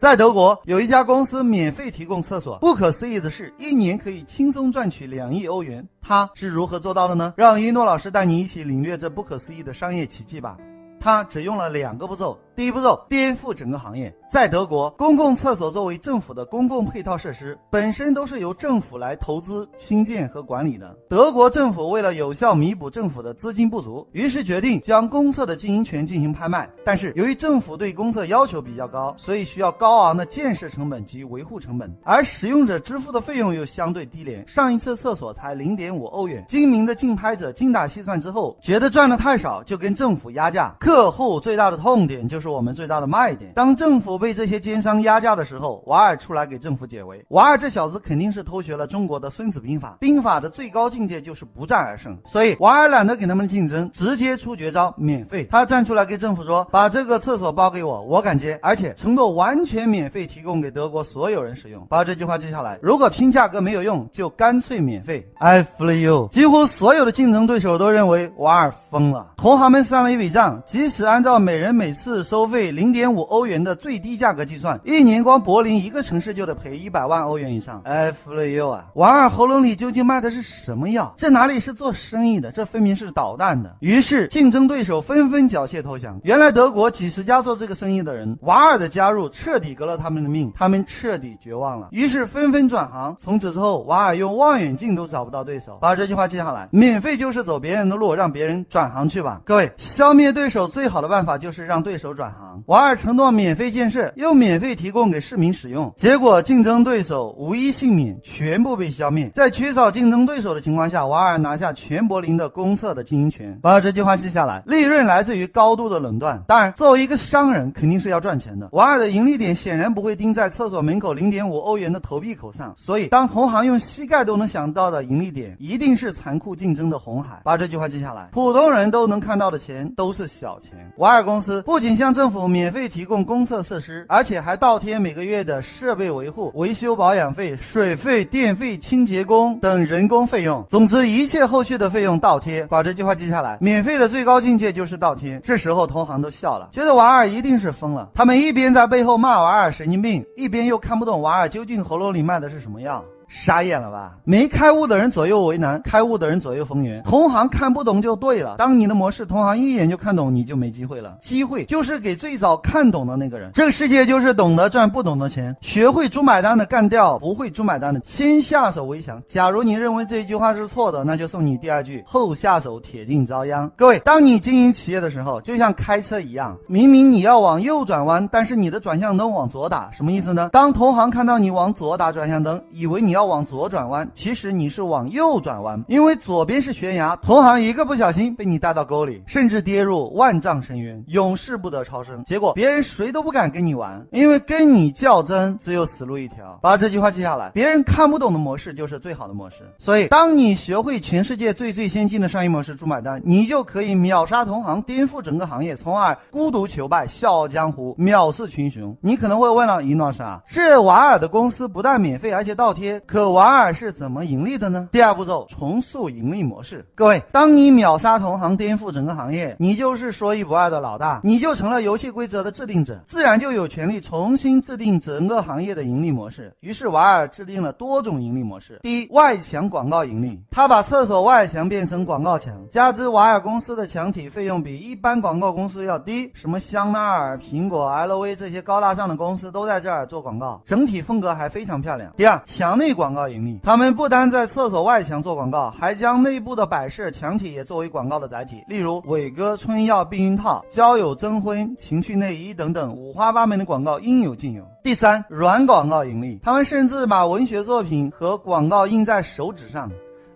在德国有一家公司免费提供厕所，不可思议的是，一年可以轻松赚取两亿欧元。他是如何做到的呢？让一诺老师带你一起领略这不可思议的商业奇迹吧。他只用了两个步骤。第一步骤颠覆整个行业。在德国，公共厕所作为政府的公共配套设施，本身都是由政府来投资兴建和管理的。德国政府为了有效弥补政府的资金不足，于是决定将公厕的经营权进行拍卖。但是由于政府对公厕要求比较高，所以需要高昂的建设成本及维护成本，而使用者支付的费用又相对低廉。上一次厕所才零点五欧元。精明的竞拍者精打细算之后，觉得赚的太少，就跟政府压价。客户最大的痛点就是我们最大的卖点。当政府被这些奸商压价的时候，瓦尔出来给政府解围。瓦尔这小子肯定是偷学了中国的《孙子兵法》，兵法的最高境界就是不战而胜。所以瓦尔懒得跟他们竞争，直接出绝招，免费。他站出来跟政府说：“把这个厕所包给我，我敢接，而且承诺完全免费提供给德国所有人使用。”把这句话记下来。如果拼价格没有用，就干脆免费。I feel you。几乎所有的竞争对手都认为瓦尔疯了。同行们算了一笔账，即使按照每人每次收费零点五欧元的最低价格计算，一年光柏林一个城市就得赔一百万欧元以上。哎服了 you 啊，瓦尔喉咙里究竟卖的是什么药？这哪里是做生意的？这分明是捣蛋的。于是竞争对手纷纷缴械投降。原来德国几十家做这个生意的人，瓦尔的加入彻底革了他们的命，他们彻底绝望了。于是纷纷转行。从此之后，瓦尔用望远镜都找不到对手。把这句话记下来：免费就是走别人的路，让别人转行去吧。各位，消灭对手最好的办法就是让对手转行。瓦尔承诺免费建设，又免费提供给市民使用，结果竞争对手无一幸免，全部被消灭。在缺少竞争对手的情况下，瓦尔拿下全柏林的公厕的经营权。把这句话记下来：利润来自于高度的垄断。当然，作为一个商人，肯定是要赚钱的。瓦尔的盈利点显然不会盯在厕所门口零点五欧元的投币口上，所以当同行用膝盖都能想到的盈利点，一定是残酷竞争的红海。把这句话记下来：普通人都能看到的钱都是小钱。瓦尔公司不仅向政府免费提供公厕设施，而且还倒贴每个月的设备维护、维修保养费、水费、电费、清洁工等人工费用。总之，一切后续的费用倒贴。把这句话记下来：免费的最高境界就是倒贴。这时候同行都笑了，觉得瓦尔一定是疯了。他们一边在背后骂瓦尔神经病，一边又看不懂瓦尔究竟喉咙里卖的是什么药。傻眼了吧？没开悟的人左右为难，开悟的人左右逢源。同行看不懂就对了。当你的模式同行一眼就看懂，你就没机会了。机会就是给最早看懂的那个人。这个世界就是懂得赚不懂的钱。学会猪买单的干掉不会猪买单的，先下手为强。假如你认为这一句话是错的，那就送你第二句：后下手铁定遭殃。各位，当你经营企业的时候，就像开车一样，明明你要往右转弯，但是你的转向灯往左打，什么意思呢？当同行看到你往左打转向灯，以为你要。要往左转弯，其实你是往右转弯，因为左边是悬崖，同行一个不小心被你带到沟里，甚至跌入万丈深渊，永世不得超生。结果别人谁都不敢跟你玩，因为跟你较真只有死路一条。把这句话记下来，别人看不懂的模式就是最好的模式。所以，当你学会全世界最最先进的商业模式，猪买单，你就可以秒杀同行，颠覆整个行业，从而孤独求败，笑傲江湖，藐视群雄。你可能会问了，尹老师啊，是瓦尔的公司不但免费，而且倒贴。可瓦尔是怎么盈利的呢？第二步骤，重塑盈利模式。各位，当你秒杀同行，颠覆整个行业，你就是说一不二的老大，你就成了游戏规则的制定者，自然就有权利重新制定整个行业的盈利模式。于是瓦尔制定了多种盈利模式。第一，外墙广告盈利，他把厕所外墙变成广告墙，加之瓦尔公司的墙体费用比一般广告公司要低，什么香奈儿、苹果、LV 这些高大上的公司都在这儿做广告，整体风格还非常漂亮。第二，墙内广告盈利。他们不单在厕所外墙做广告，还将内部的摆设、墙体也作为广告的载体。例如伟哥春药避孕套、交友征婚、情趣内衣等等，五花八门的广告应有尽有。第三，软广告盈利，他们甚至把文学作品和广告印在手指上。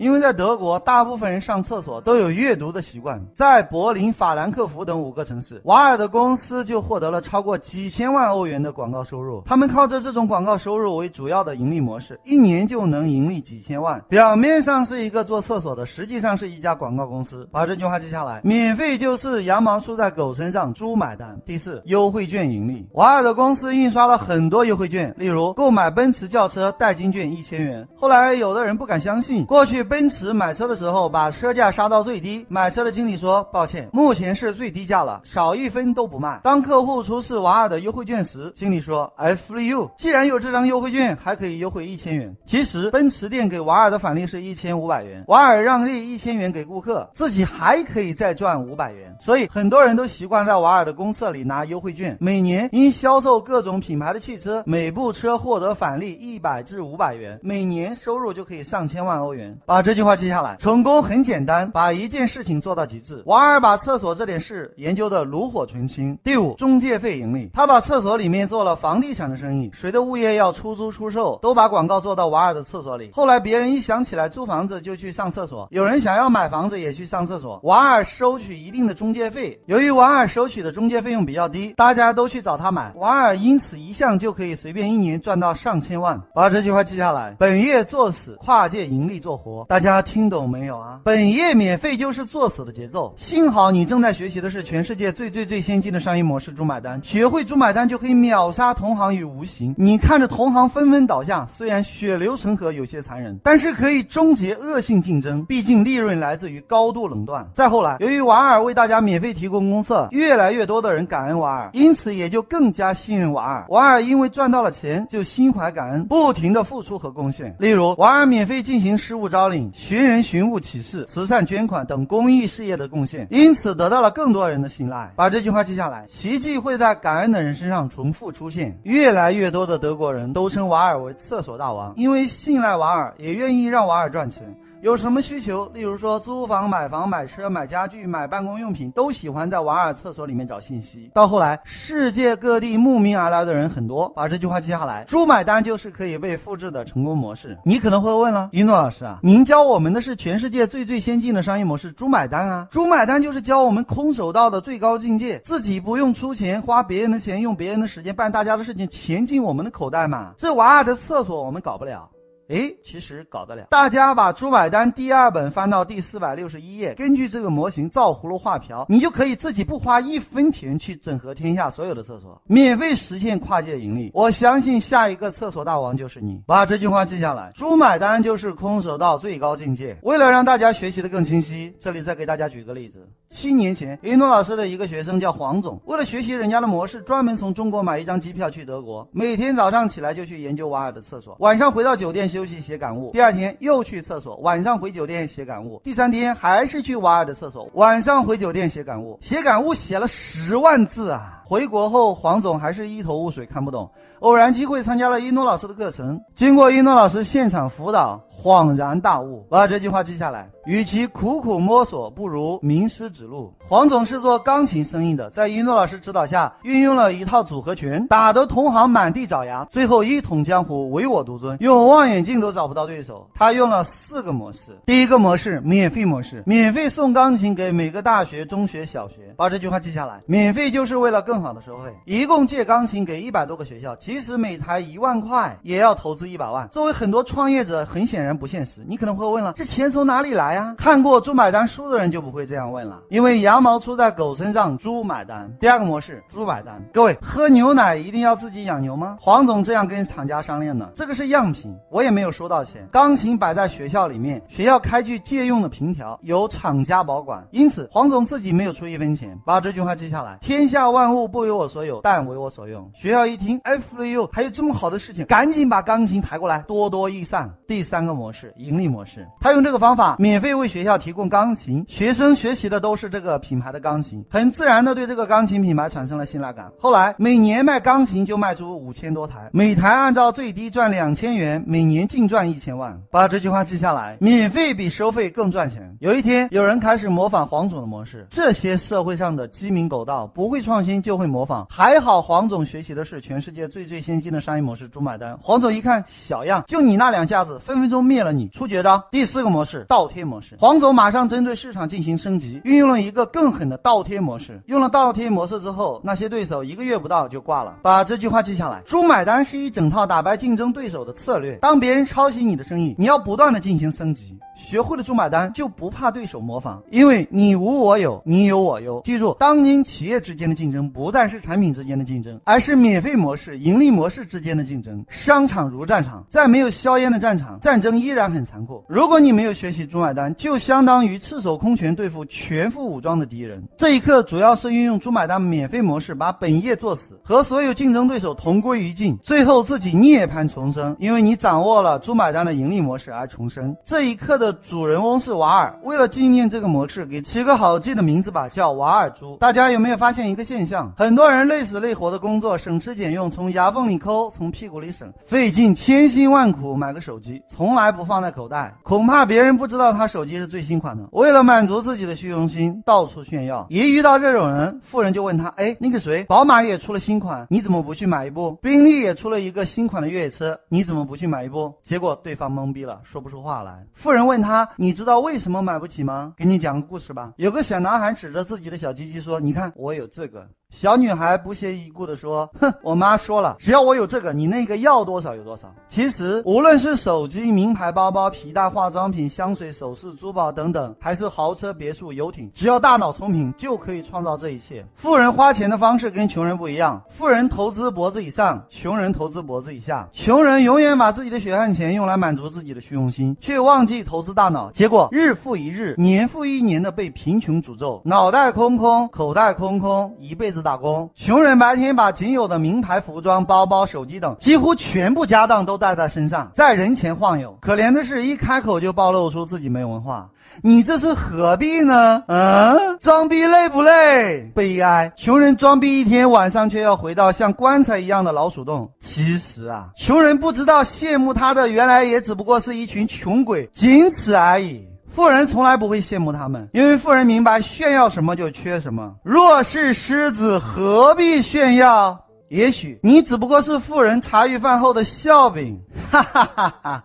因为在德国，大部分人上厕所都有阅读的习惯。在柏林、法兰克福等五个城市，瓦尔的公司就获得了超过几千万欧元的广告收入。他们靠着这种广告收入为主要的盈利模式，一年就能盈利几千万。表面上是一个做厕所的，实际上是一家广告公司。把这句话记下来：免费就是羊毛出在狗身上，猪买单。第四，优惠券盈利。瓦尔的公司印刷了很多优惠券，例如购买奔驰轿车代金券一千元。后来有的人不敢相信，过去奔驰买车的时候把车价杀到最低，买车的经理说：“抱歉，目前是最低价了，少一分都不卖。”当客户出示瓦尔的优惠券时，经理说：“I free you，既然有这张优惠券，还可以优惠一千元。”其实奔驰店给瓦尔的返利是一千五百元，瓦尔让利一千元给顾客，自己还可以再赚五百元。所以很多人都习惯在瓦尔的公厕里拿优惠券，每年因销售各种品牌的汽车，每部车获得返利一百至五百元，每年收入就可以上千万欧元。把把这句话记下来，成功很简单，把一件事情做到极致。瓦尔把厕所这点事研究的炉火纯青。第五，中介费盈利，他把厕所里面做了房地产的生意，谁的物业要出租出售，都把广告做到瓦尔的厕所里。后来别人一想起来租房子就去上厕所，有人想要买房子也去上厕所，瓦尔收取一定的中介费。由于瓦尔收取的中介费用比较低，大家都去找他买，瓦尔因此一项就可以随便一年赚到上千万。把这句话记下来，本业做死，跨界盈利做活大家听懂没有啊？本业免费就是作死的节奏。幸好你正在学习的是全世界最最最先进的商业模式——猪买单。学会猪买单就可以秒杀同行于无形。你看着同行纷纷倒下，虽然血流成河有些残忍，但是可以终结恶性竞争。毕竟利润来自于高度垄断。再后来，由于瓦尔为大家免费提供公厕，越来越多的人感恩瓦尔，因此也就更加信任瓦尔。瓦尔因为赚到了钱，就心怀感恩，不停的付出和贡献。例如，瓦尔免费进行失物招寻人寻物启事、慈善捐款等公益事业的贡献，因此得到了更多人的信赖。把这句话记下来，奇迹会在感恩的人身上重复出现。越来越多的德国人都称瓦尔为厕所大王，因为信赖瓦尔，也愿意让瓦尔赚钱。有什么需求，例如说租房、买房、买车、买家具、买办公用品，都喜欢在瓦尔厕所里面找信息。到后来，世界各地慕名而来的人很多，把这句话记下来，猪买单就是可以被复制的成功模式。你可能会问了，一诺老师啊，您教我们的是全世界最最先进的商业模式——猪买单啊，猪买单就是教我们空手道的最高境界，自己不用出钱，花别人的钱，用别人的时间办大家的事情，钱进我们的口袋嘛。这瓦尔的厕所我们搞不了。哎，其实搞得了。大家把《朱买单》第二本翻到第四百六十一页，根据这个模型造葫芦画瓢，你就可以自己不花一分钱去整合天下所有的厕所，免费实现跨界盈利。我相信下一个厕所大王就是你。把这句话记下来，《朱买单》就是空手道最高境界。为了让大家学习的更清晰，这里再给大家举个例子。七年前，一诺老师的一个学生叫黄总，为了学习人家的模式，专门从中国买一张机票去德国，每天早上起来就去研究瓦尔的厕所，晚上回到酒店休休息写感悟，第二天又去厕所，晚上回酒店写感悟，第三天还是去瓦尔的厕所，晚上回酒店写感悟，写感悟写了十万字啊！回国后，黄总还是一头雾水，看不懂。偶然机会参加了一诺老师的课程，经过一诺老师现场辅导，恍然大悟，把这句话记下来：与其苦苦摸索，不如名师指路。黄总是做钢琴生意的，在一诺老师指导下，运用了一套组合拳，打得同行满地找牙，最后一统江湖，唯我独尊，用望远镜都找不到对手。他用了四个模式，第一个模式，免费模式，免费送钢琴给每个大学、中学、小学，把这句话记下来：免费就是为了更。好的收费，一共借钢琴给一百多个学校，即使每台一万块，也要投资一百万。作为很多创业者，很显然不现实。你可能会问了，这钱从哪里来啊？看过《猪买单》书的人就不会这样问了，因为羊毛出在狗身上，猪买单。第二个模式，猪买单。各位，喝牛奶一定要自己养牛吗？黄总这样跟厂家商量的，这个是样品，我也没有收到钱。钢琴摆在学校里面，学校开具借用的凭条，由厂家保管，因此黄总自己没有出一分钱。把这句话记下来：天下万物。不为我所有，但为我所用。学校一听，哎，for you，还有这么好的事情，赶紧把钢琴抬过来，多多益善。第三个模式，盈利模式，他用这个方法免费为学校提供钢琴，学生学习的都是这个品牌的钢琴，很自然的对这个钢琴品牌产生了信赖感。后来每年卖钢琴就卖出五千多台，每台按照最低赚两千元，每年净赚一千万。把这句话记下来，免费比收费更赚钱。有一天，有人开始模仿黄总的模式，这些社会上的鸡鸣狗盗，不会创新就。会模仿。还好黄总学习的是全世界最最先进的商业模式——猪买单。黄总一看小样，就你那两下子，分分钟灭了你。出绝招，第四个模式倒贴模式。黄总马上针对市场进行升级，运用了一个更狠的倒贴模式。用了倒贴模式之后，那些对手一个月不到就挂了。把这句话记下来：猪买单是一整套打败竞争对手的策略。当别人抄袭你的生意，你要不断的进行升级。学会了猪买单，就不怕对手模仿，因为你无我有，你有我优。记住，当今企业之间的竞争不再是产品之间的竞争，而是免费模式、盈利模式之间的竞争。商场如战场，在没有硝烟的战场，战争依然很残酷。如果你没有学习猪买单，就相当于赤手空拳对付全副武装的敌人。这一刻，主要是运用猪买单免费模式，把本业做死，和所有竞争对手同归于尽，最后自己涅槃重生，因为你掌握了猪买单的盈利模式而重生。这一刻的。主人翁是瓦尔，为了纪念这个模式，给起个好记的名字吧，叫瓦尔猪。大家有没有发现一个现象？很多人累死累活的工作，省吃俭用，从牙缝里抠，从屁股里省，费尽千辛万苦买个手机，从来不放在口袋，恐怕别人不知道他手机是最新款的。为了满足自己的虚荣心，到处炫耀。一遇到这种人，富人就问他：哎，那个谁，宝马也出了新款，你怎么不去买一部？宾利也出了一个新款的越野车，你怎么不去买一部？结果对方懵逼了，说不出话来。富人问。他，你知道为什么买不起吗？给你讲个故事吧。有个小男孩指着自己的小鸡鸡说：“你看，我有这个。”小女孩不屑一顾地说：“哼，我妈说了，只要我有这个，你那个要多少有多少。其实，无论是手机、名牌包包、皮带、化妆品、香水、首饰、珠宝等等，还是豪车、别墅、游艇，只要大脑聪明，就可以创造这一切。富人花钱的方式跟穷人不一样，富人投资脖子以上，穷人投资脖子以下。穷人永远把自己的血汗钱用来满足自己的虚荣心，却忘记投资大脑，结果日复一日，年复一年的被贫穷诅咒，脑袋空空，口袋空空，一辈子。”打工，穷人白天把仅有的名牌服装、包包、手机等几乎全部家当都带在身上，在人前晃悠。可怜的是，一开口就暴露出自己没文化，你这是何必呢？嗯，装逼累不累？悲哀，穷人装逼一天，晚上却要回到像棺材一样的老鼠洞。其实啊，穷人不知道羡慕他的，原来也只不过是一群穷鬼，仅此而已。富人从来不会羡慕他们，因为富人明白炫耀什么就缺什么。若是狮子，何必炫耀？也许你只不过是富人茶余饭后的笑柄。哈哈哈哈！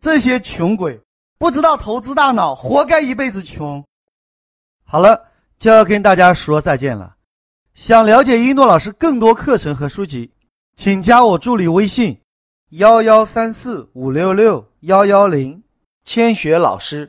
这些穷鬼不知道投资大脑，活该一辈子穷。好了，就要跟大家说再见了。想了解一诺老师更多课程和书籍，请加我助理微信：幺幺三四五六六幺幺零，千雪老师。